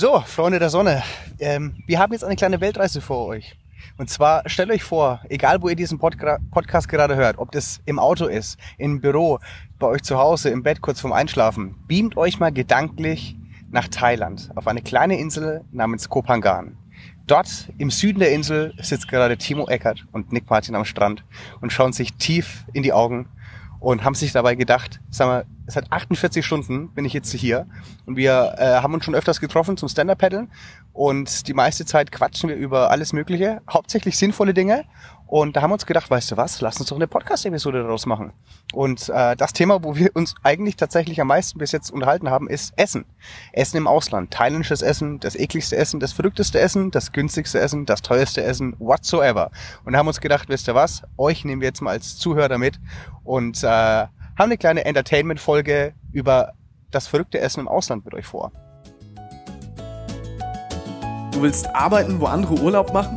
So, Freunde der Sonne, ähm, wir haben jetzt eine kleine Weltreise vor euch. Und zwar stellt euch vor, egal wo ihr diesen Podgra Podcast gerade hört, ob das im Auto ist, im Büro, bei euch zu Hause, im Bett kurz vorm Einschlafen, beamt euch mal gedanklich nach Thailand auf eine kleine Insel namens Koh Phangan. Dort im Süden der Insel sitzt gerade Timo Eckert und Nick Martin am Strand und schauen sich tief in die Augen und haben sich dabei gedacht, sagen wir, seit 48 Stunden bin ich jetzt hier. Und wir äh, haben uns schon öfters getroffen zum Stand-Up-Paddeln. Und die meiste Zeit quatschen wir über alles Mögliche, hauptsächlich sinnvolle Dinge und da haben wir uns gedacht, weißt du was, lass uns doch eine Podcast-Episode daraus machen. Und äh, das Thema, wo wir uns eigentlich tatsächlich am meisten bis jetzt unterhalten haben, ist Essen. Essen im Ausland. Thailändisches Essen, das ekligste Essen, das verrückteste Essen, das günstigste Essen, das teuerste Essen, whatsoever. Und da haben uns gedacht, wisst ihr was, euch nehmen wir jetzt mal als Zuhörer mit und äh, haben eine kleine Entertainment-Folge über das verrückte Essen im Ausland mit euch vor. Du willst arbeiten, wo andere Urlaub machen?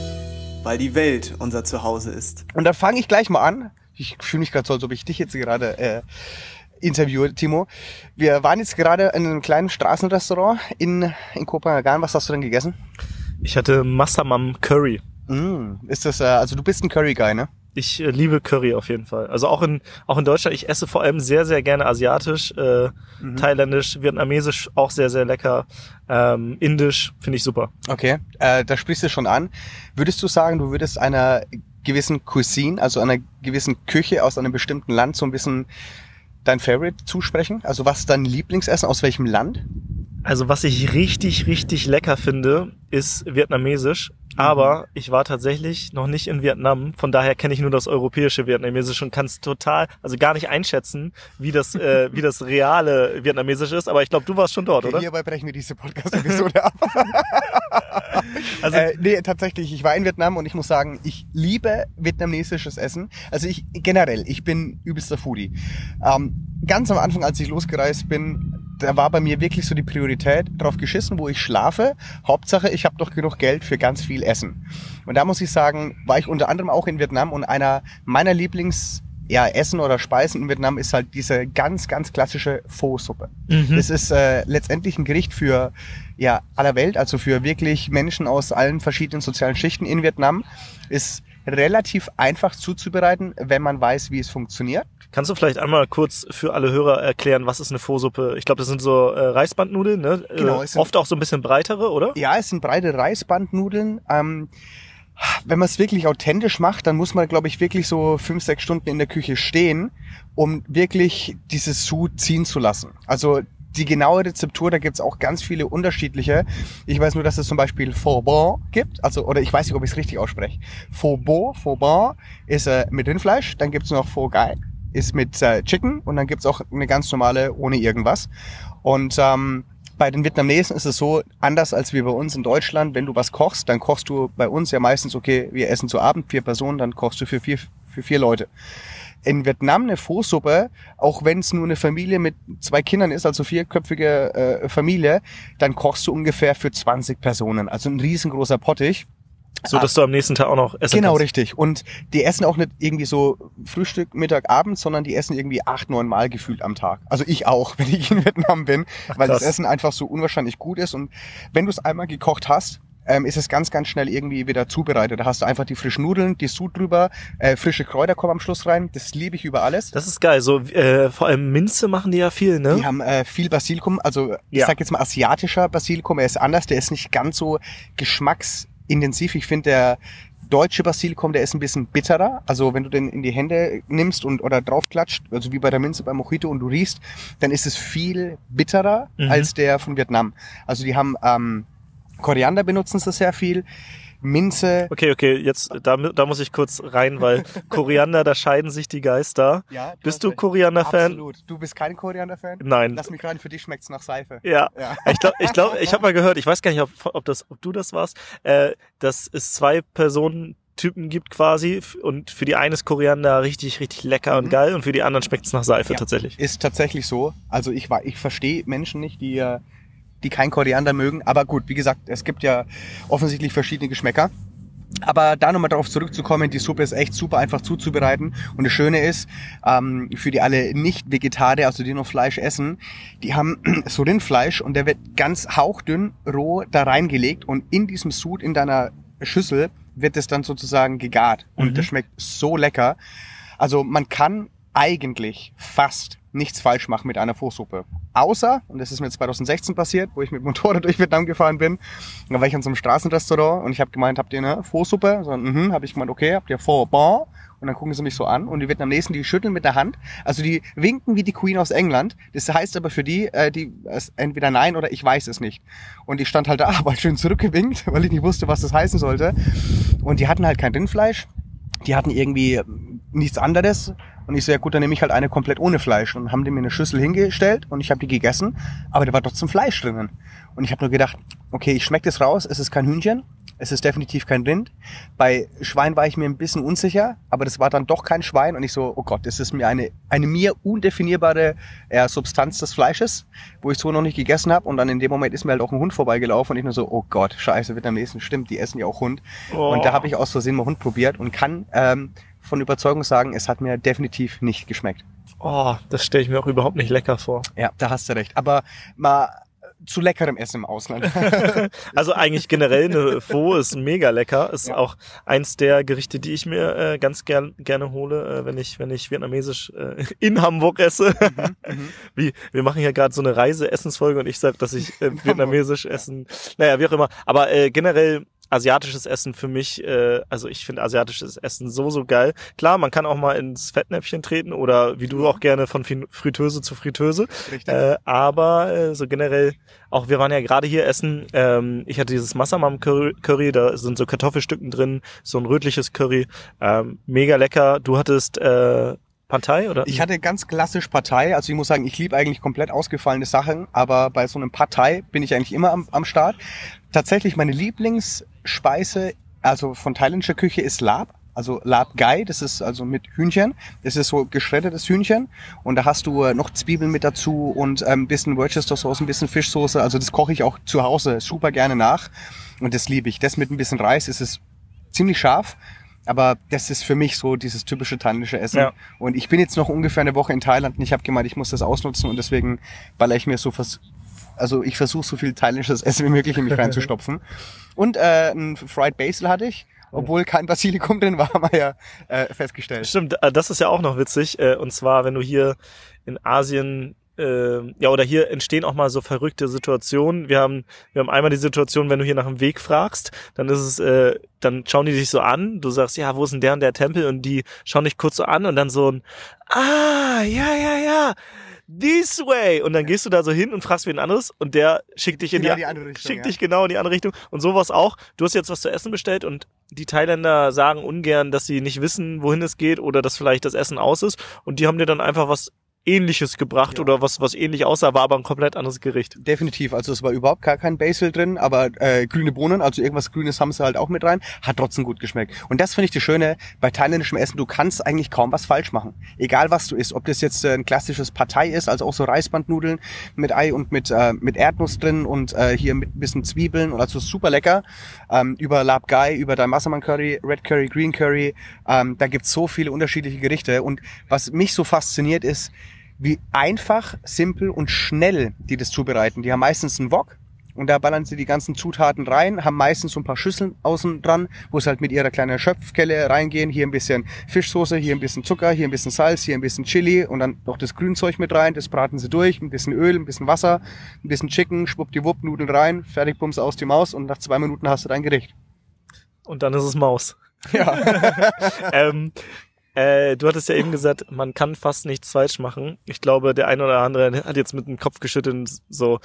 weil die Welt unser Zuhause ist. Und da fange ich gleich mal an. Ich fühle mich gerade so, als ob ich dich jetzt gerade äh, interviewe, Timo. Wir waren jetzt gerade in einem kleinen Straßenrestaurant in, in Kopenhagen. Was hast du denn gegessen? Ich hatte Massamam Curry. Mm, ist das, äh, also du bist ein Curry-Guy, ne? Ich äh, liebe Curry auf jeden Fall. Also auch in auch in Deutschland. Ich esse vor allem sehr sehr gerne asiatisch, äh, mhm. thailändisch, vietnamesisch auch sehr sehr lecker. Ähm, Indisch finde ich super. Okay, äh, da sprichst du schon an. Würdest du sagen, du würdest einer gewissen Cuisine, also einer gewissen Küche aus einem bestimmten Land so ein bisschen dein Favorite zusprechen? Also was ist dein Lieblingsessen aus welchem Land? Also was ich richtig, richtig lecker finde, ist vietnamesisch. Aber ich war tatsächlich noch nicht in Vietnam, von daher kenne ich nur das europäische Vietnamesisch und kann es total, also gar nicht einschätzen, wie das, äh, wie das reale Vietnamesisch ist. Aber ich glaube, du warst schon dort, okay, oder? Hierbei brechen wir diese Podcast-Episode ab. also, äh, nee, tatsächlich, ich war in Vietnam und ich muss sagen, ich liebe vietnamesisches Essen. Also ich generell, ich bin übelster Foodie. Ähm, ganz am Anfang, als ich losgereist bin, da war bei mir wirklich so die Priorität drauf geschissen, wo ich schlafe. Hauptsache, ich habe doch genug Geld für ganz viel Essen. Und da muss ich sagen, war ich unter anderem auch in Vietnam und einer meiner Lieblings ja, Essen oder Speisen in Vietnam ist halt diese ganz, ganz klassische Pho-Suppe. Mhm. Das ist äh, letztendlich ein Gericht für ja, aller Welt, also für wirklich Menschen aus allen verschiedenen sozialen Schichten in Vietnam. Ist relativ einfach zuzubereiten, wenn man weiß, wie es funktioniert. Kannst du vielleicht einmal kurz für alle Hörer erklären, was ist eine Pho-Suppe? Ich glaube, das sind so äh, Reisbandnudeln, ne? Genau. Äh, oft auch so ein bisschen breitere, oder? Ja, es sind breite Reisbandnudeln. Ähm, wenn man es wirklich authentisch macht, dann muss man, glaube ich, wirklich so fünf, sechs Stunden in der Küche stehen, um wirklich dieses Sud ziehen zu lassen. Also die genaue Rezeptur, da gibt's auch ganz viele unterschiedliche. Ich weiß nur, dass es zum Beispiel Faux gibt, also oder ich weiß nicht, ob ich es richtig ausspreche. Faux Bon, ist äh, mit Rindfleisch, dann gibt's noch Faux Gai, ist mit äh, Chicken und dann gibt's auch eine ganz normale ohne irgendwas. Und ähm, bei den Vietnamesen ist es so, anders als wie bei uns in Deutschland, wenn du was kochst, dann kochst du bei uns ja meistens, okay, wir essen zu Abend, vier Personen, dann kochst du für vier, für vier Leute in Vietnam eine Pho-Suppe, auch wenn es nur eine Familie mit zwei Kindern ist, also vierköpfige äh, Familie, dann kochst du ungefähr für 20 Personen. Also ein riesengroßer Pottich. So dass du am nächsten Tag auch noch essen Genau, kannst. richtig. Und die essen auch nicht irgendwie so Frühstück, Mittag, Abend, sondern die essen irgendwie acht, neun Mal gefühlt am Tag. Also ich auch, wenn ich in Vietnam bin, Ach, weil das Essen einfach so unwahrscheinlich gut ist. Und wenn du es einmal gekocht hast, ähm, ist es ganz, ganz schnell irgendwie wieder zubereitet. Da hast du einfach die frischen Nudeln, die Sud drüber, äh, frische Kräuter kommen am Schluss rein. Das liebe ich über alles. Das ist geil. So äh, vor allem Minze machen die ja viel, ne? Die haben äh, viel Basilikum. Also ich ja. sag jetzt mal asiatischer Basilikum. Er ist anders. Der ist nicht ganz so geschmacksintensiv. Ich finde der deutsche Basilikum, der ist ein bisschen bitterer. Also wenn du den in die Hände nimmst und oder draufklatscht, also wie bei der Minze beim Mojito und du riechst, dann ist es viel bitterer mhm. als der von Vietnam. Also die haben ähm, Koriander benutzen sie sehr viel. Minze. Okay, okay, jetzt da, da muss ich kurz rein, weil Koriander, da scheiden sich die Geister. Ja, Bist du Koriander-Fan? Absolut. Du bist kein Koriander-Fan? Nein. Lass mich rein, für dich schmeckt's nach Seife. Ja. Ja. Ich glaube, ich, glaub, ich habe mal gehört, ich weiß gar nicht, ob, ob, das, ob du das warst, äh, dass es zwei Personen Typen gibt quasi und für die eine ist Koriander richtig, richtig lecker und geil und für die anderen schmeckt es nach Seife Ja. tatsächlich. Ist tatsächlich so. Also ich war, ich verstehe Menschen nicht, die, äh, die kein Koriander mögen. Aber gut, wie gesagt, es gibt ja offensichtlich verschiedene Geschmäcker. Aber da nochmal darauf zurückzukommen, die Suppe ist echt super einfach zuzubereiten. Und das Schöne ist, ähm, für die alle Nicht-Vegetarier, also die nur Fleisch essen, die haben so Rindfleisch und der wird ganz hauchdünn roh da reingelegt und in diesem Sud, in deiner Schüssel, wird es dann sozusagen gegart. Und Mhm. das schmeckt so lecker. Also man kann eigentlich fast nichts falsch machen mit einer Pho-Suppe. Außer, und das ist mir 2016 passiert, wo ich mit Motorrad durch Vietnam gefahren bin, da war ich an so einem Straßenrestaurant und ich habe gemeint, habt ihr eine Pho-Suppe? So, mhm, habe ich gemeint, okay, habt ihr Pho Bon? Und dann gucken sie mich so an und die Vietnamesen, die schütteln mit der Hand. Also die winken wie die Queen aus England. Das heißt aber für die, äh, die entweder nein oder ich weiß es nicht. Und ich stand halt da, aber schön zurückgewinkt, weil ich nicht wusste, was das heißen sollte. Und die hatten halt kein Rindfleisch. Die hatten irgendwie nichts anderes. Und ich so, ja gut, dann nehme ich halt eine komplett ohne Fleisch. Und haben die mir eine Schüssel hingestellt und ich habe die gegessen. Aber da war trotzdem Fleisch drinnen. Und ich habe nur gedacht, okay, ich schmecke das raus. Es ist kein Hühnchen. Es ist definitiv kein Rind. Bei Schwein war ich mir ein bisschen unsicher, aber das war dann doch kein Schwein. Und ich so, oh Gott, das ist mir eine, eine mir undefinierbare äh, Substanz des Fleisches, wo ich so noch nicht gegessen habe. Und dann in dem Moment ist mir halt auch ein Hund vorbeigelaufen und ich nur so, oh Gott, scheiße, Vietnamesen, stimmt, die essen ja auch Hund. Oh. Und da habe ich aus Versehen mal Hund probiert und kann ähm, von Überzeugung sagen, es hat mir definitiv nicht geschmeckt. Oh, das stelle ich mir auch überhaupt nicht lecker vor. Ja, da hast du recht. Aber mal zu leckerem Essen im Ausland. Also eigentlich generell eine Pho ist mega lecker. Ist Ja. auch eins der Gerichte, die ich mir äh, ganz gern, gerne hole, äh, wenn ich wenn ich vietnamesisch äh, in Hamburg esse. Mhm, Wie wir machen hier gerade so eine Reise-Essensfolge und ich sag, dass ich äh, vietnamesisch essen. Naja, wie auch immer. Aber äh, generell asiatisches Essen für mich, äh, also ich finde asiatisches Essen so, so geil. Klar, man kann auch mal ins Fettnäpfchen treten oder wie du auch gerne von Fritteuse zu Fritteuse. Richtig. Äh, aber äh, so generell, auch wir waren ja gerade hier essen, ähm, ich hatte dieses Massamam Curry, Curry, da sind so Kartoffelstücken drin, so ein rötliches Curry, ähm, mega lecker. Du hattest äh, Partei oder? Ich hatte ganz klassisch Partei. Also ich muss sagen, ich liebe eigentlich komplett ausgefallene Sachen, aber bei so einem Partei bin ich eigentlich immer am, am Start. Tatsächlich meine Lieblingsspeise, also von thailändischer Küche, ist Lab. Also Lab Gai, das ist also mit Hühnchen. Das ist so geschreddertes Hühnchen. Und da hast du äh, noch Zwiebeln mit dazu und ähm, ein bisschen Worcester Sauce, ein bisschen Fischsoße. Also das koche ich auch zu Hause super gerne nach. Und das liebe ich. Das mit ein bisschen Reis ist es ziemlich scharf. Aber das ist für mich so dieses typische thailändische Essen. Ja. Und ich bin jetzt noch ungefähr eine Woche in Thailand und ich habe gemeint, ich muss das ausnutzen und deswegen baller ich mir so vers also ich versuche so viel thailändisches Essen wie möglich in mich reinzustopfen. Und äh, ein Fried Basil hatte ich, obwohl kein Basilikum drin war, haben wir ja äh, festgestellt. Stimmt, äh, das ist ja auch noch witzig. äh, Und zwar, wenn du hier in Asien äh, ja, oder hier entstehen auch mal so verrückte Situationen. Wir haben, wir haben einmal die Situation, wenn du hier nach dem Weg fragst, dann ist es, äh, dann schauen die dich so an. Du sagst, ja, wo ist denn der und der Tempel? Und die schauen dich kurz so an und dann so ein, ah, ja, ja, ja, this way. Und dann gehst du da so hin und fragst wen anderes und der schickt dich in Genau die, die andere Richtung, schickt ja. dich genau in die andere Richtung. Und sowas auch. Du hast jetzt was zu essen bestellt und die Thailänder sagen ungern, dass sie nicht wissen, wohin es geht oder dass vielleicht das Essen aus ist. Und die haben dir dann einfach was Ähnliches gebracht Ja. oder was, was ähnlich aussah, war aber ein komplett anderes Gericht. Definitiv, also es war überhaupt gar kein Basil drin, aber äh, grüne Bohnen, also irgendwas Grünes haben sie halt auch mit rein, hat trotzdem gut geschmeckt. Und das finde ich das Schöne bei thailändischem Essen, du kannst eigentlich kaum was falsch machen. Egal was du isst, ob das jetzt äh, ein klassisches Partei ist, also auch so Reisbandnudeln mit Ei und mit, äh, mit Erdnuss drin und äh, hier mit ein bisschen Zwiebeln und also super lecker. Ähm, über Lab Gai, über dein Massaman Curry, Red Curry, Green Curry, ähm, da gibt's so viele unterschiedliche Gerichte und was mich so fasziniert ist, wie einfach, simpel und schnell die das zubereiten. Die haben meistens einen Wok und da ballern sie die ganzen Zutaten rein, haben meistens so ein paar Schüsseln außen dran, wo sie halt mit ihrer kleinen Schöpfkelle reingehen. Hier ein bisschen Fischsoße, hier ein bisschen Zucker, hier ein bisschen Salz, hier ein bisschen Chili und dann noch das Grünzeug mit rein. Das braten sie durch, ein bisschen Öl, ein bisschen Wasser, ein bisschen Chicken, schwuppdiwupp, Nudeln rein, fertig, bums aus die Maus und nach zwei Minuten hast du dein Gericht. Und dann ist es Maus. Ja. ähm, äh, du hattest ja eben gesagt, man kann fast nichts falsch machen. Ich glaube, der eine oder andere hat jetzt mit dem Kopf geschüttelt, so,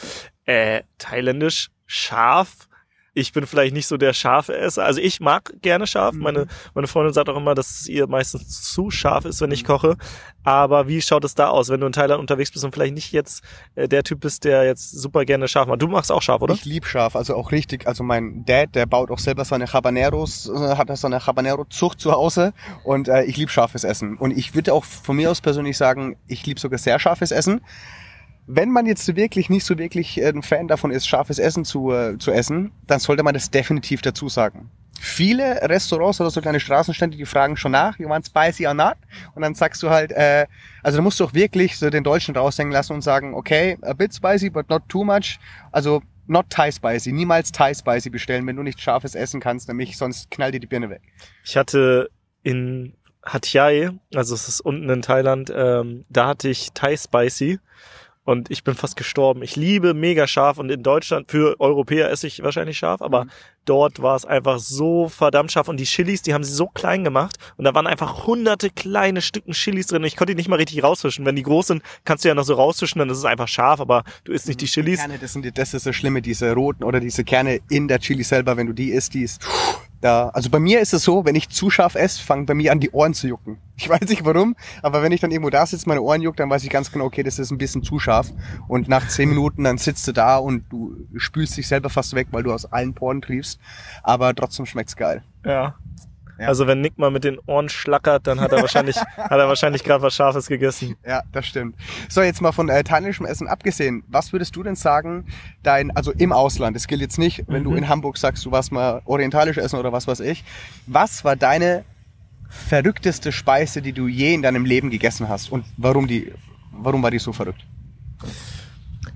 äh, thailändisch, scharf. Ich bin vielleicht nicht so der scharfe Esser. Also ich mag gerne scharf. Mhm. Meine, meine Freundin sagt auch immer, dass es ihr meistens zu scharf ist, wenn ich koche. Aber wie schaut es da aus, wenn du in Thailand unterwegs bist und vielleicht nicht jetzt äh, der Typ bist, der jetzt super gerne scharf macht? Du magst auch scharf, oder? Ich lieb scharf, also auch richtig. Also mein Dad, der baut auch selber seine Habaneros, äh, hat so eine Habanero-Zucht zu Hause und äh, ich lieb scharfes Essen. Und ich würde auch von mir aus persönlich sagen, ich lieb sogar sehr scharfes Essen. Wenn man jetzt wirklich nicht so wirklich ein Fan davon ist, scharfes Essen zu, äh, zu essen, dann sollte man das definitiv dazu sagen. Viele Restaurants oder so kleine Straßenstände, die fragen schon nach, you want spicy or not? Und dann sagst du halt, äh, also da musst du auch wirklich so den Deutschen raushängen lassen und sagen, okay, a bit spicy, but not too much. Also not Thai spicy, niemals Thai spicy bestellen, wenn du nicht scharfes essen kannst, nämlich sonst knallt dir die Birne weg. Ich hatte in Hat Yai, also es ist unten in Thailand, ähm, da hatte ich Thai Spicy und ich bin fast gestorben. Ich liebe mega scharf und in Deutschland, für Europäer esse ich wahrscheinlich scharf, aber Mhm. dort war es einfach so verdammt scharf und die Chilis, die haben sie so klein gemacht und da waren einfach hunderte kleine Stücken Chilis drin und ich konnte die nicht mal richtig rausfischen. Wenn die groß sind, kannst du ja noch so rausfischen, dann ist es einfach scharf, aber du isst nicht die Chilis. Kerne, das, sind, die- das ist das Schlimme, diese roten oder diese Kerne in der Chili selber, wenn du die isst, die ist da. Also bei mir ist es so, wenn ich zu scharf esse, fangen bei mir an die Ohren zu jucken. Ich weiß nicht warum, aber wenn ich dann irgendwo da sitze, meine Ohren juckt, dann weiß ich ganz genau, okay, das ist ein bisschen zu scharf. Und nach zehn Minuten dann sitzt du da und du spülst dich selber fast weg, weil du aus allen Poren triefst. Aber trotzdem schmeckt's geil. Ja. Ja. Also wenn Nick mal mit den Ohren schlackert, dann hat er wahrscheinlich, hat er wahrscheinlich gerade was Scharfes gegessen. Ja, das stimmt. So, jetzt mal von äh, thailändischem Essen abgesehen. Was würdest du denn sagen, dein, also im Ausland, das gilt jetzt nicht, wenn du Mhm. in Hamburg sagst, du warst mal orientalisch essen oder was weiß ich. Was war deine verrückteste Speise, die du je in deinem Leben gegessen hast? Und warum die, warum war die so verrückt?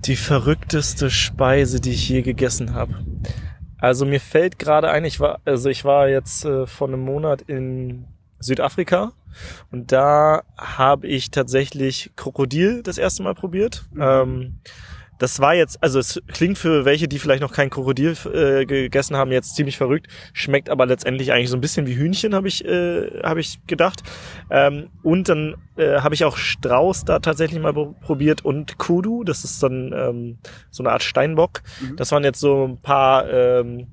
Die verrückteste Speise, die ich je gegessen habe. Also mir fällt gerade ein, ich war, also ich war jetzt äh, vor einem Monat in Südafrika und da habe ich tatsächlich Krokodil das erste Mal probiert. Ähm, das war jetzt, also es klingt für welche, die vielleicht noch kein Krokodil äh, gegessen haben, jetzt ziemlich verrückt, schmeckt aber letztendlich eigentlich so ein bisschen wie Hühnchen, habe ich, äh, habe ich gedacht. Ähm, und dann äh, habe ich auch Strauß da tatsächlich mal pro- probiert und Kudu, das ist dann ähm, so eine Art Steinbock. Mhm. Das waren jetzt so ein paar ähm,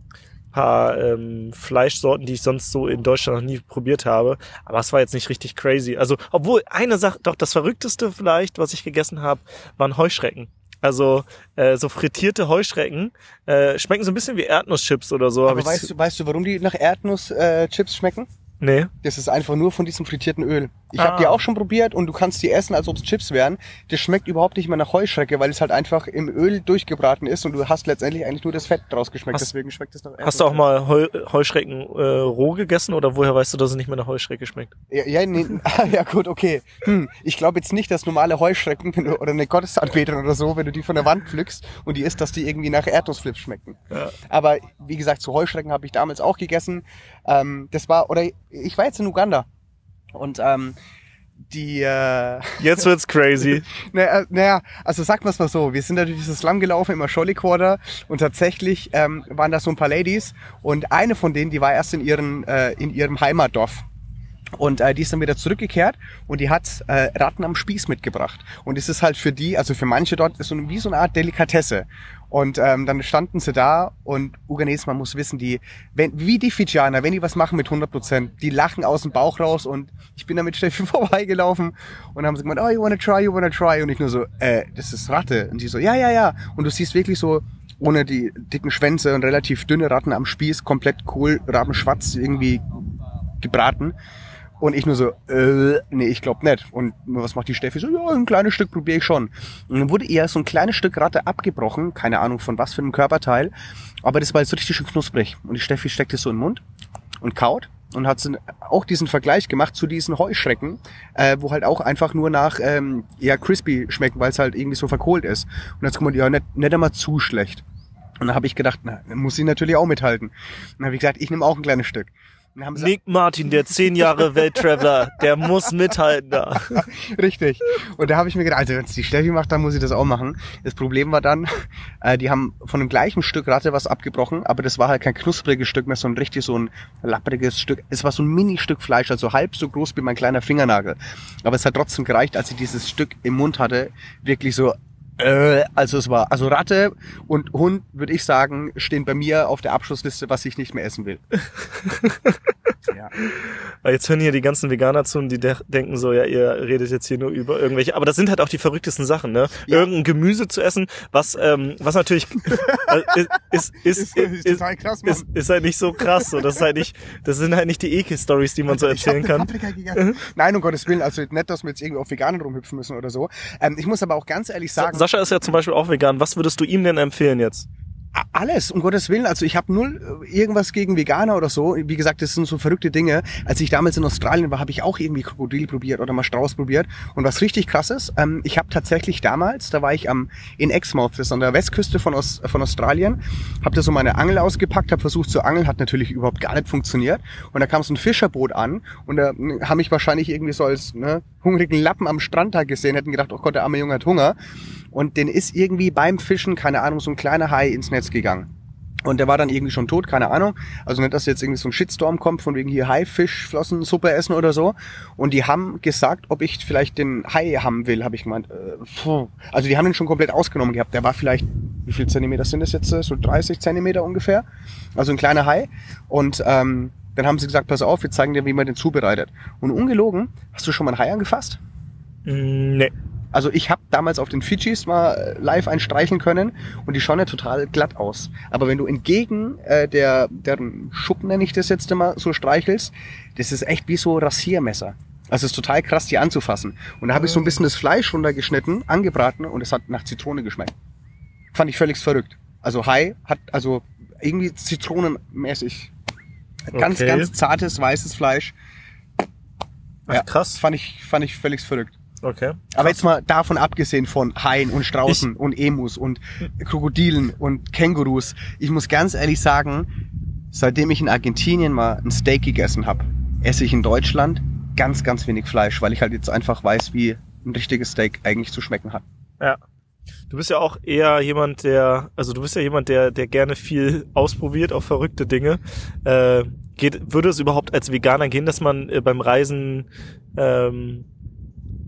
paar ähm, Fleischsorten, die ich sonst so in Deutschland noch nie probiert habe. Aber es war jetzt nicht richtig crazy. Also, obwohl eine Sache, doch das Verrückteste vielleicht, was ich gegessen habe, waren Heuschrecken. Also äh, so frittierte Heuschrecken äh, schmecken so ein bisschen wie Erdnusschips oder so. Aber ich weißt du, weißt du, warum die nach Erdnusschips äh, schmecken? Nee. Das ist einfach nur von diesem frittierten Öl. Ich Ah. habe die auch schon probiert und du kannst die essen, als ob es Chips wären. Das schmeckt überhaupt nicht mehr nach Heuschrecke, weil es halt einfach im Öl durchgebraten ist und du hast letztendlich eigentlich nur das Fett draus geschmeckt. Hast- Deswegen schmeckt es nach Hast du auch mal Heu Heuschrecken äh, roh gegessen oder woher weißt du, dass es nicht mehr nach Heuschrecke schmeckt? Ja, ja, nee, ah, ja gut, okay. Hm, ich glaube jetzt nicht, dass normale Heuschrecken wenn du, oder eine Gottesanbeterin oder so, wenn du die von der Wand pflückst und die isst, dass die irgendwie nach Erdnussflips schmecken. Ja. Aber wie gesagt, so Heuschrecken habe ich damals auch gegessen. Ähm, das war, oder ich war jetzt in Uganda und ähm, die, äh, Jetzt wird's crazy. naja, naja, also sagen wir es mal so, wir sind da durch dieses Slum gelaufen, immer Jolly Quarter und tatsächlich ähm, waren da so ein paar Ladies und eine von denen, die war erst in, ihren, äh, in ihrem Heimatdorf. Und äh, die ist dann wieder zurückgekehrt und die hat äh, Ratten am Spieß mitgebracht. Und es ist halt für die, also für manche dort, ist so wie so eine Art Delikatesse. Und ähm, dann standen sie da und Uganese, man muss wissen, die, wenn, wie die Fijianer, wenn die was machen mit 100 Prozent, die lachen aus dem Bauch raus und ich bin da mit Steffi vorbeigelaufen und haben sie gemeint, oh, you wanna try, you wanna try und ich nur so, äh, das ist Ratte. Und die so, ja, ja, ja. Und du siehst wirklich so, ohne die dicken Schwänze und relativ dünne Ratten am Spieß, komplett cool, Rabenschwarz irgendwie gebraten. Und ich nur so, äh, nee, ich glaub nicht. Und was macht die Steffi? So, ja, ein kleines Stück probiere ich schon. Und dann wurde ihr so ein kleines Stück Ratte abgebrochen, keine Ahnung von was für einem Körperteil, aber das war jetzt richtig schön knusprig. Und die Steffi steckt es so in den Mund und kaut und hat so auch diesen Vergleich gemacht zu diesen Heuschrecken, äh, wo halt auch einfach nur nach ähm, ja crispy schmecken, weil es halt irgendwie so verkohlt ist. Und jetzt kommt ja nicht, nicht einmal zu schlecht. Und dann habe ich gedacht, na, muss sie natürlich auch mithalten. Und dann habe ich gesagt, ich nehme auch ein kleines Stück. Nick Martin, der zehn Jahre Welttraveler, der muss mithalten da. Richtig. Und da habe ich mir gedacht, also wenn es die Steffi macht, dann muss ich das auch machen. Das Problem war dann, äh, die haben von dem gleichen Stück Ratte was abgebrochen, aber das war halt kein knuspriges Stück mehr, sondern richtig so ein lappriges Stück. Es war so ein Mini-Stück Fleisch, also halb so groß wie mein kleiner Fingernagel. Aber es hat trotzdem gereicht, als ich dieses Stück im Mund hatte, wirklich so Äh, also es war, also Ratte und Hund, würde ich sagen, stehen bei mir auf der Abschlussliste, was ich nicht mehr essen will. ja. Weil jetzt hören hier die ganzen Veganer zu und die de denken so, ja, ihr redet jetzt hier nur über irgendwelche, aber das sind halt auch die verrücktesten Sachen, ne? Ja. Irgendein Gemüse zu essen, was, ähm, was natürlich ist, ist, ist, ist, ist, krass, ist, ist halt nicht so krass, so, das ist halt nicht, das sind halt nicht die Ekel-Stories, die man so erzählen kann. Nein, um Gottes Willen, also nicht, dass wir jetzt irgendwie auf Veganen rumhüpfen müssen oder so. Ähm, ich muss aber auch ganz ehrlich sagen. Sascha ist ja zum Beispiel auch vegan. Was würdest du ihm denn empfehlen jetzt? Alles, um Gottes Willen. Also ich habe null äh, irgendwas gegen Veganer oder so. Wie gesagt, das sind so verrückte Dinge. Als ich damals in Australien war, habe ich auch irgendwie Krokodil probiert oder mal Strauß probiert. Und was richtig krass ist, ähm, ich habe tatsächlich damals, da war ich am in Exmouth, das ist an der Westküste von, Aus, von Australien, habe da so meine Angel ausgepackt, habe versucht zu angeln, hat natürlich überhaupt gar nicht funktioniert. Und da kam so ein Fischerboot an und da äh, haben mich wahrscheinlich irgendwie so als ne, hungrigen Lappen am Strand da gesehen, hätten gedacht, oh Gott, der arme Junge hat Hunger. Und den ist irgendwie beim Fischen, keine Ahnung, so ein kleiner Hai ins Netz gegangen. Und der war dann irgendwie schon tot, keine Ahnung. Also nicht, dass jetzt irgendwie so ein Shitstorm kommt, von wegen hier Haifischflossensuppe essen oder so. Und die haben gesagt, ob ich vielleicht den Hai haben will, habe ich gemeint. Äh, also die haben ihn schon komplett ausgenommen gehabt. Der war vielleicht, wie viel Zentimeter sind das jetzt? So 30 Zentimeter ungefähr. Also ein kleiner Hai. Und ähm, dann haben sie gesagt, pass auf, wir zeigen dir, wie man den zubereitet. Und ungelogen, hast du schon mal einen Hai angefasst? Mm, nee. Also ich habe damals auf den Fidschis mal äh, live einstreicheln können und die schauen ja total glatt aus. Aber wenn du entgegen äh, der deren Schuppen, nenne ich das jetzt immer, so streichelst, das ist echt wie so Rasiermesser. Also es ist total krass, die anzufassen. Und da habe ich so ein bisschen das Fleisch runtergeschnitten, angebraten und es hat nach Zitrone geschmeckt. Fand ich völlig verrückt. Also Hai hat also irgendwie zitronenmäßig. Ganz, okay. ganz zartes, weißes Fleisch. Ach, ja, krass. Fand ich, fand ich völlig verrückt. Okay. Aber jetzt mal davon abgesehen von Haien und Straußen ich und Emus und Krokodilen und Kängurus. Ich muss ganz ehrlich sagen, seitdem ich in Argentinien mal ein Steak gegessen habe, esse ich in Deutschland ganz, ganz wenig Fleisch, weil ich halt jetzt einfach weiß, wie ein richtiges Steak eigentlich zu schmecken hat. Ja. Du bist ja auch eher jemand, der, also du bist ja jemand, der, der gerne viel ausprobiert, auch verrückte Dinge. Äh, geht, würde es überhaupt als Veganer gehen, dass man äh, beim Reisen ähm,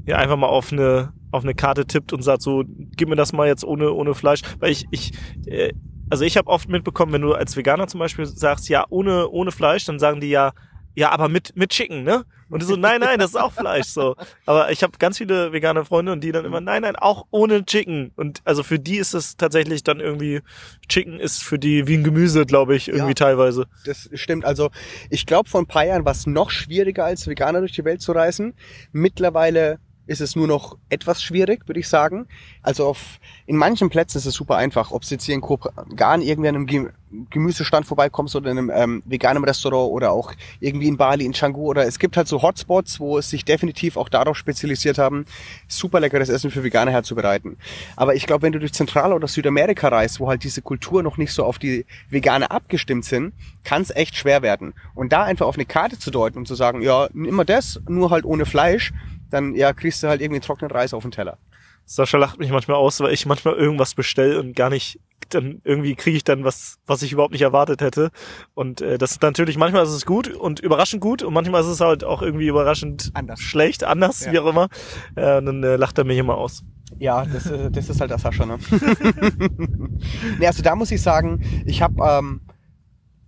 ja einfach mal auf eine auf eine Karte tippt und sagt so, gib mir das mal jetzt ohne ohne Fleisch, weil ich ich äh, also ich habe oft mitbekommen, wenn du als Veganer zum Beispiel sagst, ja ohne ohne Fleisch, dann sagen die ja ja, aber mit mit Chicken, ne? Und so, nein, nein, das ist auch Fleisch so. Aber ich habe ganz viele vegane Freunde und die dann immer, nein, nein, auch ohne Chicken. Und also für die ist es tatsächlich dann irgendwie, Chicken ist für die wie ein Gemüse, glaube ich, irgendwie ja, teilweise. Das stimmt. Also ich glaube, vor ein paar Jahren war es noch schwieriger, als Veganer durch die Welt zu reisen. Mittlerweile ist es nur noch etwas schwierig, würde ich sagen. Also auf, in manchen Plätzen ist es super einfach. Ob es jetzt hier in Kopan irgendwie an einem Gemüsestand vorbeikommst oder in einem ähm, veganen Restaurant oder auch irgendwie in Bali, in Canggu oder es gibt halt so Hotspots, wo es sich definitiv auch darauf spezialisiert haben, super leckeres Essen für Veganer herzubereiten. Aber ich glaube, wenn du durch Zentral- oder Südamerika reist, wo halt diese Kultur noch nicht so auf die Veganer abgestimmt sind, kann es echt schwer werden. Und da einfach auf eine Karte zu deuten und zu sagen, ja, immer das, nur halt ohne Fleisch, dann ja, kriegst du halt irgendwie trockenen Reis auf den Teller. Sascha lacht mich manchmal aus, weil ich manchmal irgendwas bestelle und gar nicht, dann irgendwie kriege ich dann was, was ich überhaupt nicht erwartet hätte. Und äh, das ist natürlich, manchmal ist es gut und überraschend gut und manchmal ist es halt auch irgendwie überraschend anders. schlecht, anders, ja. wie auch immer. Äh, und dann äh, lacht er mich immer aus. Ja, das, äh, das ist halt der Sascha, ne? nee, also da muss ich sagen, ich habe ähm,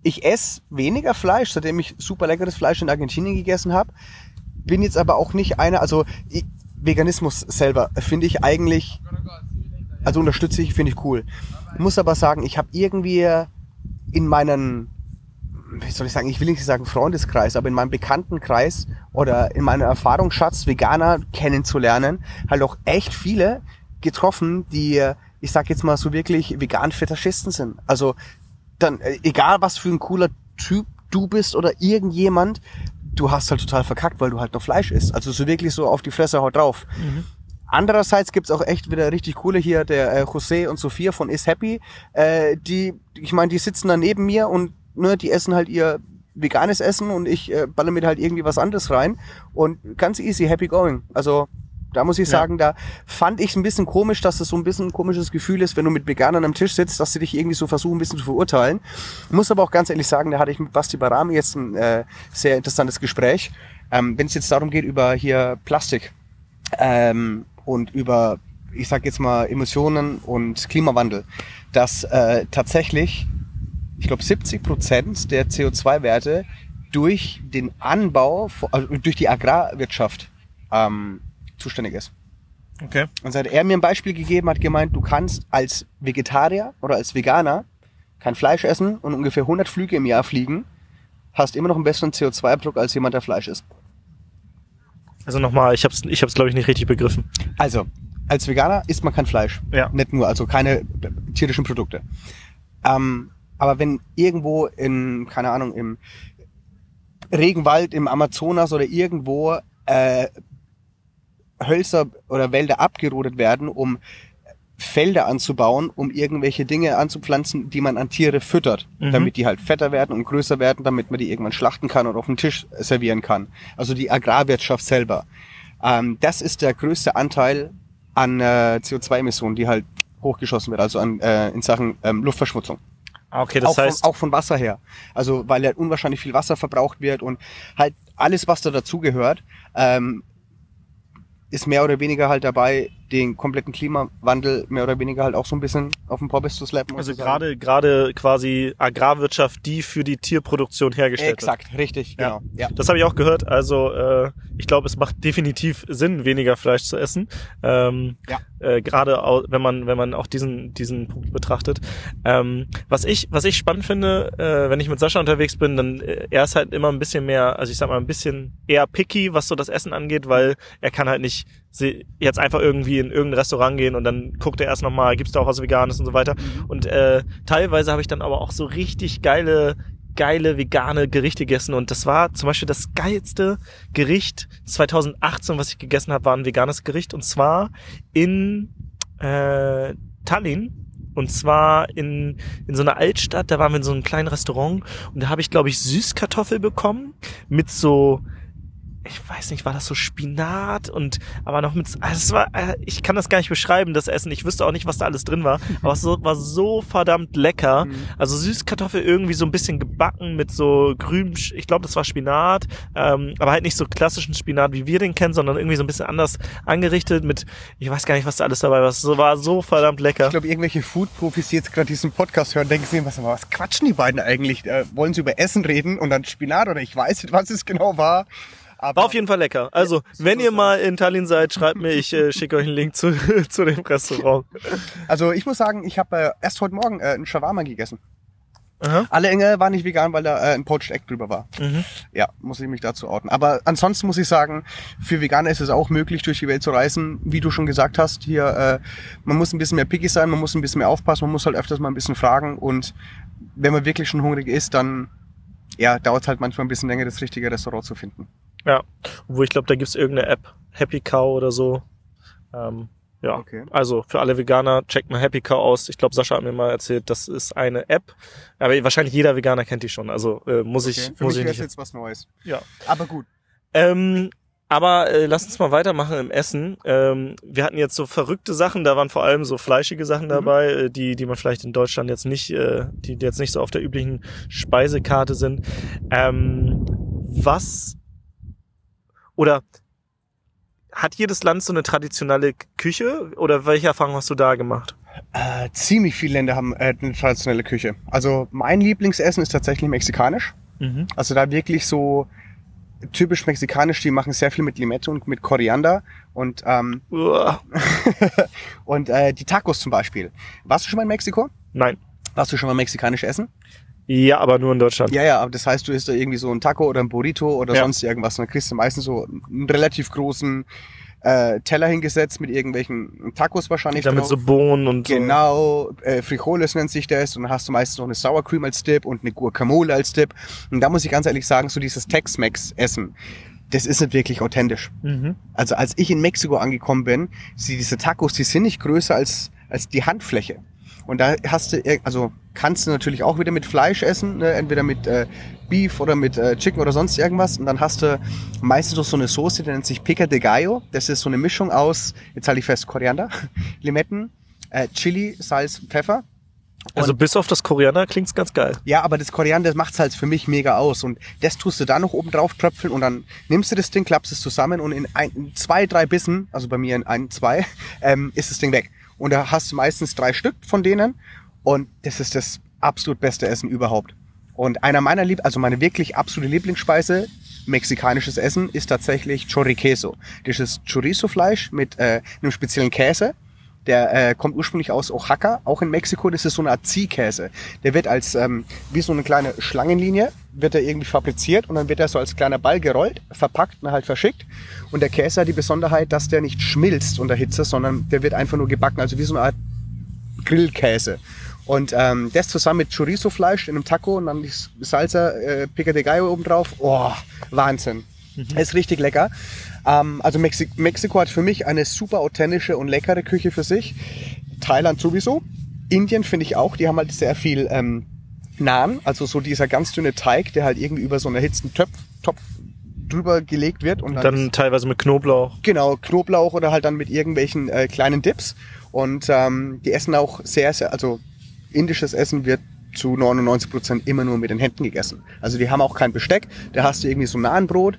ich esse weniger Fleisch, seitdem ich super leckeres Fleisch in Argentinien gegessen habe bin jetzt aber auch nicht einer, also ich, Veganismus selber finde ich eigentlich, also unterstütze ich, finde ich cool. Muss aber sagen, ich habe irgendwie in meinen, wie soll ich sagen, ich will nicht sagen Freundeskreis, aber in meinem Bekanntenkreis oder in meinem Erfahrungsschatz Veganer kennenzulernen, halt auch echt viele getroffen, die, ich sag jetzt mal so wirklich vegan Fetischisten sind. Also dann, äh, egal was für ein cooler Typ du bist oder irgendjemand, du hast halt total verkackt, weil du halt noch Fleisch isst. Also so wirklich so auf die Fresse haut drauf. Mhm. Andererseits gibt's auch echt wieder richtig coole hier, der äh, José und Sophia von Is Happy. Äh, die, ich meine, die sitzen da neben mir und ne, die essen halt ihr veganes Essen und ich äh, baller mir halt irgendwie was anderes rein. Und ganz easy, happy going. Also da muss ich sagen, ja. da fand ich es ein bisschen komisch, dass es so ein bisschen ein komisches Gefühl ist, wenn du mit Veganern am Tisch sitzt, dass sie dich irgendwie so versuchen, ein bisschen zu verurteilen. Muss aber auch ganz ehrlich sagen, da hatte ich mit Basti Barami jetzt ein äh, sehr interessantes Gespräch. Ähm, wenn es jetzt darum geht, über hier Plastik ähm, und über ich sag jetzt mal, Emissionen und Klimawandel, dass äh, tatsächlich, ich glaube, 70 Prozent der CO2-Werte durch den Anbau, also durch die Agrarwirtschaft ähm, zuständig ist. Okay. Und seit er mir ein Beispiel gegeben hat, gemeint, du kannst als Vegetarier oder als Veganer kein Fleisch essen und ungefähr 100 Flüge im Jahr fliegen, hast immer noch einen besseren CO2-Abdruck als jemand, der Fleisch isst. Also nochmal, ich habe es, ich hab's, glaube ich, nicht richtig begriffen. Also, als Veganer isst man kein Fleisch. Ja. Nicht nur, also keine tierischen Produkte. Ähm, aber wenn irgendwo in, keine Ahnung, im Regenwald, im Amazonas oder irgendwo äh, Hölzer oder Wälder abgerodet werden, um Felder anzubauen, um irgendwelche Dinge anzupflanzen, die man an Tiere füttert, Mhm. damit die halt fetter werden und größer werden, damit man die irgendwann schlachten kann und auf den Tisch servieren kann. Also die Agrarwirtschaft selber. Ähm, das ist der größte Anteil an äh, CO2-Emissionen, die halt hochgeschossen wird, also an, äh, in Sachen ähm, Luftverschmutzung. Ah, okay, das auch, heißt, von, auch von Wasser her. Also weil ja unwahrscheinlich viel Wasser verbraucht wird und halt alles, was da dazugehört, ähm, ist mehr oder weniger halt dabei, den kompletten Klimawandel mehr oder weniger halt auch so ein bisschen auf den Poppes zu slappen. also gerade gerade quasi Agrarwirtschaft, die für die Tierproduktion hergestellt wird. Exakt, richtig, Ja. genau. Ja. Das habe ich auch gehört. Also äh, ich glaube, es macht definitiv Sinn, weniger Fleisch zu essen. Ähm, Ja. äh, Gerade au- wenn man wenn man auch diesen diesen Punkt betrachtet. Ähm, was ich was ich spannend finde, äh, wenn ich mit Sascha unterwegs bin, dann äh, er ist halt immer ein bisschen mehr, also ich sag mal ein bisschen eher picky, was so das Essen angeht, weil er kann halt nicht se- jetzt einfach irgendwie in irgendein Restaurant gehen und dann guckt er erst nochmal, gibt's da auch was Veganes und so weiter. Und äh, teilweise habe ich dann aber auch so richtig geile geile vegane Gerichte gegessen. Und das war zum Beispiel das geilste Gericht 2018, was ich gegessen habe, war ein veganes Gericht. Und zwar in äh, Tallinn. Und zwar in, in so einer Altstadt, da waren wir in so einem kleinen Restaurant. Und da habe ich, glaube ich, Süßkartoffel bekommen mit so, ich weiß nicht, war das so Spinat und aber noch mit, also es war, äh, ich kann das gar nicht beschreiben, das Essen. Ich wüsste auch nicht, was da alles drin war, aber es war so verdammt lecker. Also Süßkartoffel irgendwie so ein bisschen gebacken mit so grünem, ich glaube, das war Spinat, ähm, aber halt nicht so klassischen Spinat, wie wir den kennen, sondern irgendwie so ein bisschen anders angerichtet mit, ich weiß gar nicht, was da alles dabei war. Es war so verdammt lecker. Ich glaube, irgendwelche Food-Profis, die jetzt gerade diesen Podcast hören, denken sich, was, was quatschen die beiden eigentlich? Äh, wollen sie über Essen reden und dann Spinat oder ich weiß nicht, was es genau war. Aber War auf jeden Fall lecker. Also, wenn ihr mal in Tallinn seid, schreibt mir, ich äh, schicke euch einen Link zu, zu dem Restaurant. Also ich muss sagen, ich habe äh, erst heute Morgen äh, einen Shawarma gegessen. Aha. Alle Enge waren nicht vegan, weil da äh, ein Poached Egg drüber war. Mhm. Ja, muss ich mich dazu outen. Aber ansonsten muss ich sagen, für Veganer ist es auch möglich, durch die Welt zu reisen. Wie du schon gesagt hast, hier, äh, man muss ein bisschen mehr picky sein, man muss ein bisschen mehr aufpassen, man muss halt öfters mal ein bisschen fragen. Und wenn man wirklich schon hungrig ist, dann ja, dauert es halt manchmal ein bisschen länger, das richtige Restaurant zu finden. Ja. Wo ich glaube, da gibt's irgendeine App, Happy Cow oder so. Ähm, ja. Okay. Also für alle Veganer, checkt mal Happy Cow aus. Ich glaube, Sascha hat mir mal erzählt, das ist eine App. Aber wahrscheinlich jeder Veganer kennt die schon. Also äh, muss ich, Okay. Für muss mich ich es nicht. jetzt was Neues. Ja. Aber gut. Ähm, aber äh, lass uns mal weitermachen im Essen. Ähm, wir hatten jetzt so verrückte Sachen, da waren vor allem so fleischige Sachen dabei, äh, die, die man vielleicht in Deutschland jetzt nicht, äh, die jetzt nicht so auf der üblichen Speisekarte sind. Ähm, was oder hat jedes Land so eine traditionelle Küche oder welche Erfahrung hast du da gemacht? Äh, ziemlich viele Länder haben äh, eine traditionelle Küche. Also mein Lieblingsessen ist tatsächlich mexikanisch. Mhm. Also da wirklich so typisch mexikanisch, die machen sehr viel mit Limette und mit Koriander und ähm, und äh, die Tacos zum Beispiel. Warst du schon mal in Mexiko? Nein. Warst du schon mal mexikanisch essen? Ja, aber nur in Deutschland. Ja, ja, aber das heißt, du isst da irgendwie so ein Taco oder ein Burrito oder Ja. sonst irgendwas. Und dann kriegst du meistens so einen relativ großen äh, Teller hingesetzt mit irgendwelchen Tacos wahrscheinlich Damit drauf. so Bohnen und. Genau, äh, Frijoles nennt sich das und dann hast du meistens noch eine Sour Cream als Dip und eine Guacamole als Dip. Und da muss ich ganz ehrlich sagen, so dieses Tex-Mex-Essen, das ist nicht wirklich authentisch. Mhm. Also als ich in Mexiko angekommen bin, sie, diese Tacos, die sind nicht größer als, als die Handfläche. Und da hast du, ir- also kannst du natürlich auch wieder mit Fleisch essen, ne? entweder mit äh, Beef oder mit äh, Chicken oder sonst irgendwas. Und dann hast du meistens noch so eine Soße, die nennt sich Pica de Gallo. Das ist so eine Mischung aus, jetzt halte ich fest, Koriander, Limetten, äh, Chili, Salz, Pfeffer. Also bis auf das Koriander klingt's ganz geil. Ja, aber das Koriander macht's halt für mich mega aus. Und das tust du da noch oben drauf tröpfeln und dann nimmst du das Ding, klappst es zusammen und in, ein, in zwei, drei Bissen, also bei mir in ein, zwei, ähm, ist das Ding weg. Und da hast du meistens drei Stück von denen und das ist das absolut beste Essen überhaupt. Und einer meiner Lieb also meine wirklich absolute Lieblingsspeise, mexikanisches Essen, ist tatsächlich Choriqueso. Das ist Chorizo-Fleisch mit äh, einem speziellen Käse. Der äh, kommt ursprünglich aus Oaxaca, auch in Mexiko. Das ist so eine Art Ziehkäse. Der wird als ähm, wie so eine kleine Schlangenlinie wird er irgendwie fabriziert und dann wird er so als kleiner Ball gerollt, verpackt und halt verschickt. Und der Käse hat die Besonderheit, dass der nicht schmilzt unter Hitze, sondern der wird einfach nur gebacken, also wie so eine Art Grillkäse. Und ähm, das zusammen mit Chorizo-Fleisch in einem Taco und dann die Salsa, äh, Pica de Gallo oben drauf. Oh, Wahnsinn. Mhm. Ist richtig lecker. Ähm, also Mexi Mexiko hat für mich eine super authentische und leckere Küche für sich. Thailand sowieso. Indien finde ich auch. Die haben halt sehr viel ähm, Naan, also so dieser ganz dünne Teig, der halt irgendwie über so einen erhitzten Topf, Topf drüber gelegt wird. Und dann, dann teilweise mit Knoblauch. Genau, Knoblauch oder halt dann mit irgendwelchen äh, kleinen Dips. Und ähm, die essen auch sehr, sehr, also indisches Essen wird zu 99 Prozent immer nur mit den Händen gegessen. Also die haben auch kein Besteck. Da hast du irgendwie so Nahenbrot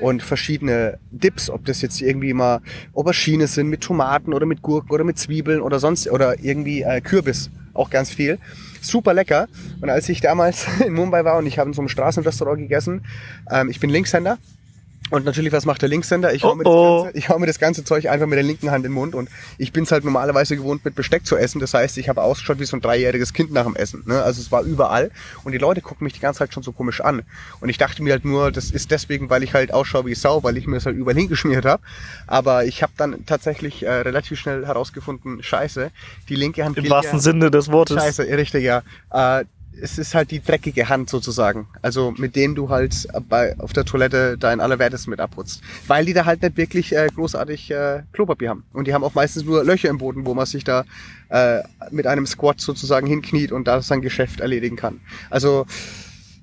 und verschiedene Dips, ob das jetzt irgendwie mal Aubergine sind mit Tomaten oder mit Gurken oder mit Zwiebeln oder sonst oder irgendwie äh, Kürbis, auch ganz viel. Super lecker. Und als ich damals in Mumbai war und ich habe in so einem Straßenrestaurant gegessen, ähm, ich bin Linkshänder und natürlich, was macht der Linkshänder? Ich hau, mir oh, das ganze, ich hau mir das ganze Zeug einfach mit der linken Hand in den Mund und ich bin's halt normalerweise gewohnt, mit Besteck zu essen. Das heißt, ich habe ausgeschaut wie so ein dreijähriges Kind nach dem Essen. Ne? Also es war überall und die Leute gucken mich die ganze Zeit schon so komisch an. Und ich dachte mir halt nur, das ist deswegen, weil ich halt ausschaue wie Sau, weil ich mir das halt überall hingeschmiert habe. Aber ich habe dann tatsächlich äh, relativ schnell herausgefunden, scheiße, die linke Hand... Im wahrsten ja, Sinne des Wortes. Scheiße, richtig, ja. Äh, es ist halt die dreckige Hand sozusagen. Also mit dem du halt bei, auf der Toilette dein Allerwertesten mit abputzt. Weil die da halt nicht wirklich äh, großartig äh, Klopapier haben. Und die haben auch meistens nur Löcher im Boden, wo man sich da äh, mit einem Squat sozusagen hinkniet und da sein Geschäft erledigen kann. Also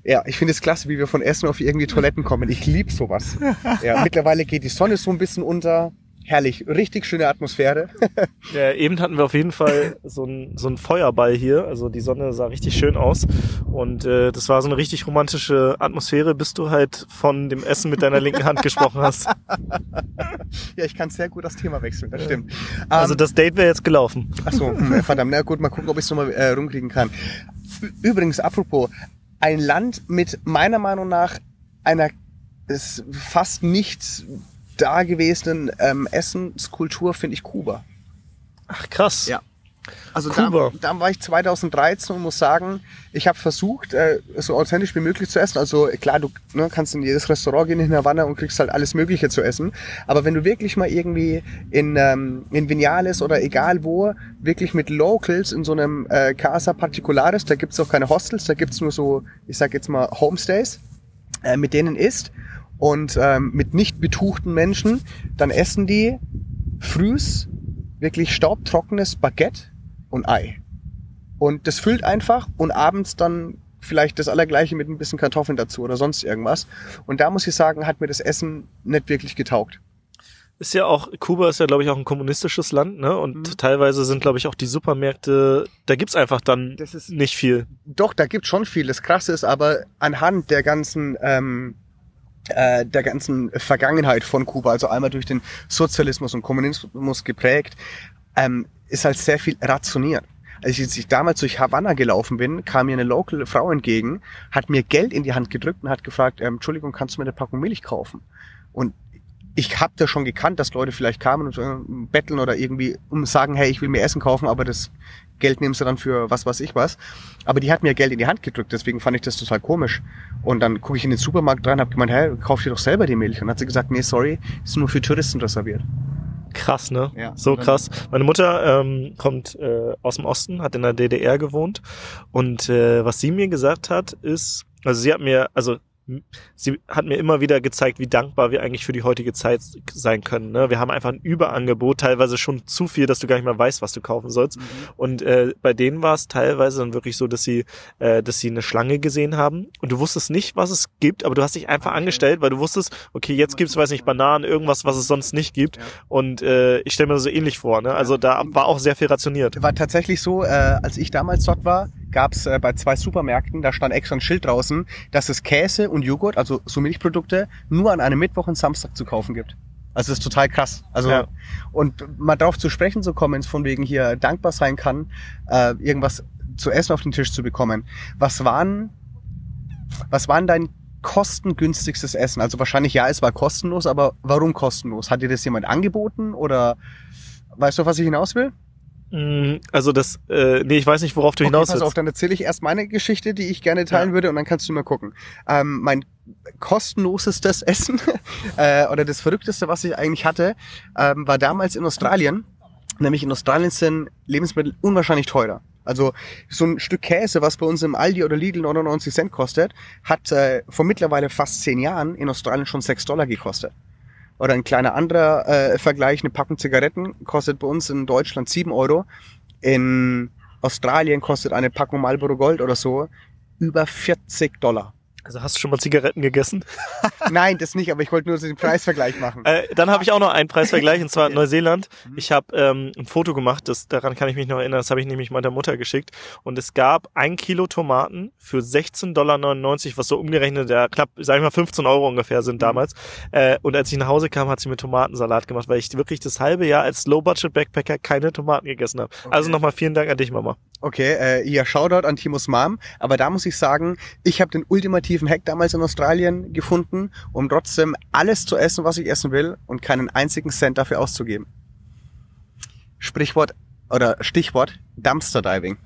ja, ich finde es klasse, wie wir von Essen auf irgendwie Toiletten kommen. Ich lieb sowas. Ja, mittlerweile geht die Sonne so ein bisschen unter herrlich, richtig schöne Atmosphäre. ja, eben hatten wir auf jeden Fall so ein, so Feuerball hier. Also die Sonne sah richtig schön aus. Und äh, das war so eine richtig romantische Atmosphäre, bis du halt von dem Essen mit deiner linken Hand gesprochen hast. ja, ich kann sehr gut das Thema wechseln, das stimmt. Also um, das Date wäre jetzt gelaufen. Ach so, verdammt. Na gut, mal gucken, ob ich es nochmal äh, rumkriegen kann. Übrigens, apropos, ein Land mit meiner Meinung nach einer ist fast nichts dagewesenen ähm, Essenskultur finde ich Kuba. Ach krass. Ja. Also Kuba. Da, da war ich 2013 und muss sagen, ich habe versucht, äh, so authentisch wie möglich zu essen. Also klar, du ne, kannst in jedes Restaurant gehen in Havanna und kriegst halt alles Mögliche zu essen. Aber wenn du wirklich mal irgendwie in, ähm, in Vinales oder egal wo, wirklich mit Locals in so einem äh, Casa Particulares, da gibt's auch keine Hostels, da gibt's nur so, ich sag jetzt mal Homestays, äh, mit denen isst und ähm, mit nicht betuchten Menschen, dann essen die frühs wirklich staubtrockenes Baguette und Ei. Und das füllt einfach und abends dann vielleicht das Allergleiche mit ein bisschen Kartoffeln dazu oder sonst irgendwas. Und da muss ich sagen, hat mir das Essen nicht wirklich getaugt. Ist ja auch, Kuba ist ja, glaube ich, auch ein kommunistisches Land, ne? Und mhm. teilweise sind, glaube ich, auch die Supermärkte, da gibt's einfach dann nicht viel. Doch, da gibt's schon viel. Das Krasse ist aber, anhand der ganzen ähm, äh, der ganzen Vergangenheit von Kuba, also einmal durch den Sozialismus und Kommunismus geprägt, ähm, ist halt sehr viel rationiert. Als ich damals durch Havanna gelaufen bin, kam mir eine local Frau entgegen, hat mir Geld in die Hand gedrückt und hat gefragt, ähm, Entschuldigung, kannst du mir eine Packung Milch kaufen? Und ich habe das schon gekannt, dass Leute vielleicht kamen und äh, betteln oder irgendwie um sagen, hey, ich will mir Essen kaufen, aber das Geld nehmen sie dann für was weiß ich was. Aber die hat mir Geld in die Hand gedrückt, deswegen fand ich das total komisch. Und dann gucke ich in den Supermarkt rein, habe gemeint, hey, kauf dir doch selber die Milch. Und dann hat sie gesagt, nee, sorry, ist nur für Touristen reserviert. Krass, ne? Ja, so krass. Meine Mutter ähm, kommt äh, aus dem Osten, hat in der DDR gewohnt und äh, was sie mir gesagt hat, ist, also sie hat mir, also sie hat mir immer wieder gezeigt, wie dankbar wir eigentlich für die heutige Zeit sein können. Ne? Wir haben einfach ein Überangebot, teilweise schon zu viel, dass du gar nicht mehr weißt, was du kaufen sollst. Mhm. Und äh, bei denen war es teilweise dann wirklich so, dass sie, äh, dass sie eine Schlange gesehen haben und du wusstest nicht, was es gibt, aber du hast dich einfach angestellt, weil du wusstest, okay, jetzt gibt's, weiß nicht, Bananen, irgendwas, was es sonst nicht gibt. Ja. Und äh, ich stelle mir das so ähnlich vor. Ne? Also da war auch sehr viel rationiert. War tatsächlich so, äh, als ich damals dort war, gab's äh, bei zwei Supermärkten, da stand extra ein Schild draußen, dass es Käse und Joghurt, also so Milchprodukte, nur an einem Mittwoch und Samstag zu kaufen gibt. Also das ist total krass. Also ja. und mal drauf zu sprechen zu kommen, von wegen hier dankbar sein kann, äh, irgendwas zu essen auf den Tisch zu bekommen. Was waren, was waren dein kostengünstigstes Essen? Also wahrscheinlich ja, es war kostenlos, aber warum kostenlos? Hat dir das jemand angeboten oder weißt du, was ich hinaus will? Mm, also das, äh, nee, ich weiß nicht, worauf du okay, hinaus willst. Pass auf, dann erzähle ich erst meine Geschichte, die ich gerne teilen ja. würde und dann kannst du mal gucken. Ähm, mein kostenlosestes Essen äh, oder das Verrückteste, was ich eigentlich hatte, ähm, war damals in Australien. Nämlich in Australien sind Lebensmittel unwahrscheinlich teurer. Also so ein Stück Käse, was bei uns im Aldi oder Lidl 99 Cent kostet, hat äh, vor mittlerweile fast zehn Jahren in Australien schon sechs Dollar gekostet. Oder ein kleiner anderer äh, Vergleich, eine Packung Zigaretten kostet bei uns in Deutschland 7 Euro. In Australien kostet eine Packung Marlboro Gold oder so über 40 Dollar. Also hast du schon mal Zigaretten gegessen? Nein, das nicht, aber ich wollte nur so den Preisvergleich machen. Äh, dann habe ich auch noch einen Preisvergleich, und zwar Neuseeland. Mhm. Ich habe ähm, ein Foto gemacht, das, daran kann ich mich noch erinnern, das habe ich nämlich meiner Mutter geschickt. Und es gab ein Kilo Tomaten für 16,99 Dollar, was so umgerechnet, ja, knapp, sag ich mal, 15 Euro ungefähr sind mhm. damals. Äh, und als ich nach Hause kam, hat sie mir Tomatensalat gemacht, weil ich wirklich das halbe Jahr als Low-Budget-Backpacker keine Tomaten gegessen habe. Okay. Also nochmal vielen Dank an dich, Mama. Okay, äh, ja, Shoutout an Timos Mom. Aber da muss ich sagen, ich habe den ultimativen Hack damals in Australien gefunden, um trotzdem alles zu essen, was ich essen will und keinen einzigen Cent dafür auszugeben. Sprichwort oder Stichwort Dumpster Diving.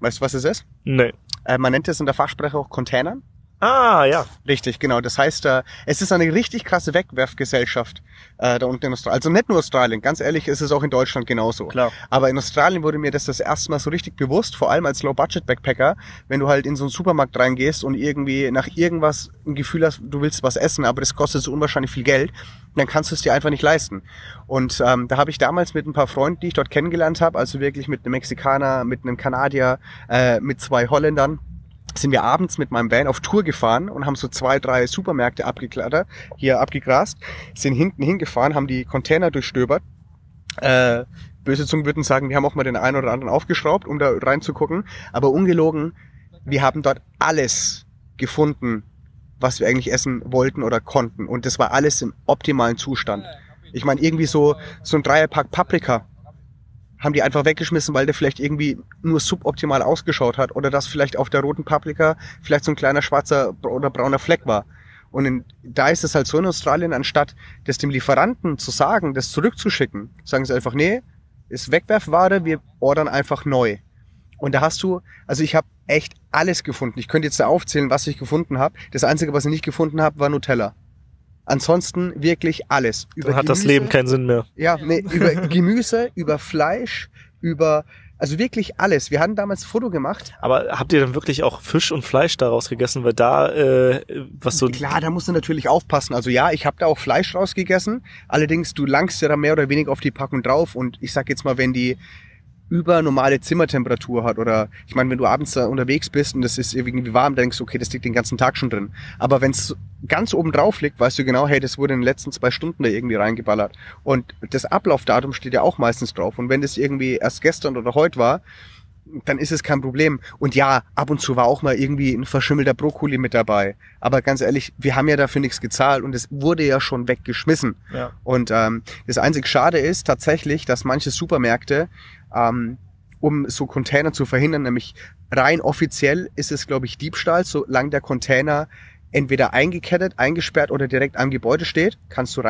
Weißt du, was es ist? Nee. Äh, man nennt es in der Fachsprache auch Containern. Ah, ja. Richtig, genau. Das heißt, äh, es ist eine richtig krasse Wegwerfgesellschaft äh, da unten in Australien. Also nicht nur Australien, ganz ehrlich, ist es auch in Deutschland genauso. Klar. Aber in Australien wurde mir das das erste Mal so richtig bewusst, vor allem als Low-Budget-Backpacker, wenn du halt in so einen Supermarkt reingehst und irgendwie nach irgendwas ein Gefühl hast, du willst was essen, aber das kostet so unwahrscheinlich viel Geld, dann kannst du es dir einfach nicht leisten. Und ähm, da habe ich damals mit ein paar Freunden, die ich dort kennengelernt habe, also wirklich mit einem Mexikaner, mit einem Kanadier, äh, mit zwei Holländern, sind wir abends mit meinem Van auf Tour gefahren und haben so zwei, drei Supermärkte abgeklattert, hier abgegrast, sind hinten hingefahren, haben die Container durchstöbert. Äh, böse Zungen würden sagen, wir haben auch mal den einen oder anderen aufgeschraubt, um da reinzugucken. Aber ungelogen, wir haben dort alles gefunden, was wir eigentlich essen wollten oder konnten. Und das war alles im optimalen Zustand. Ich meine, irgendwie so, so ein Dreierpack Paprika haben die einfach weggeschmissen, weil der vielleicht irgendwie nur suboptimal ausgeschaut hat oder dass vielleicht auf der roten Paprika vielleicht so ein kleiner schwarzer oder brauner Fleck war. Und in, da ist es halt so in Australien, anstatt das dem Lieferanten zu sagen, das zurückzuschicken, sagen sie einfach, nee, ist Wegwerfware, wir ordern einfach neu. Und da hast du, also ich habe echt alles gefunden. Ich könnte jetzt da aufzählen, was ich gefunden habe. Das Einzige, was ich nicht gefunden habe, war Nutella. Ansonsten wirklich alles. Über Dann hat Gemüse, das Leben keinen Sinn mehr. Ja, nee, über Gemüse, über Fleisch, über also wirklich alles. Wir hatten damals ein Foto gemacht. Aber habt ihr dann wirklich auch Fisch und Fleisch daraus gegessen? Weil da, äh, was so. Klar, da musst du natürlich aufpassen. Also ja, ich habe da auch Fleisch rausgegessen. Allerdings, du langst ja da mehr oder weniger auf die Packung drauf. Und ich sag jetzt mal, wenn die über normale Zimmertemperatur hat oder ich meine, wenn du abends unterwegs bist und das ist irgendwie warm, denkst du, okay, das liegt den ganzen Tag schon drin. Aber wenn es ganz oben drauf liegt, weißt du genau, hey, das wurde in den letzten zwei Stunden da irgendwie reingeballert. Und das Ablaufdatum steht ja auch meistens drauf. Und wenn das irgendwie erst gestern oder heute war, dann ist es kein Problem. Und ja, ab und zu war auch mal irgendwie ein verschimmelter Brokkoli mit dabei. Aber ganz ehrlich, wir haben ja dafür nichts gezahlt und es wurde ja schon weggeschmissen. Ja. Und ähm, das einzig Schade ist tatsächlich, dass manche Supermärkte ähm, um so Container zu verhindern. Nämlich rein offiziell ist es, glaube ich, Diebstahl, solange der Container entweder eingekettet, eingesperrt oder direkt am Gebäude steht, kannst du rein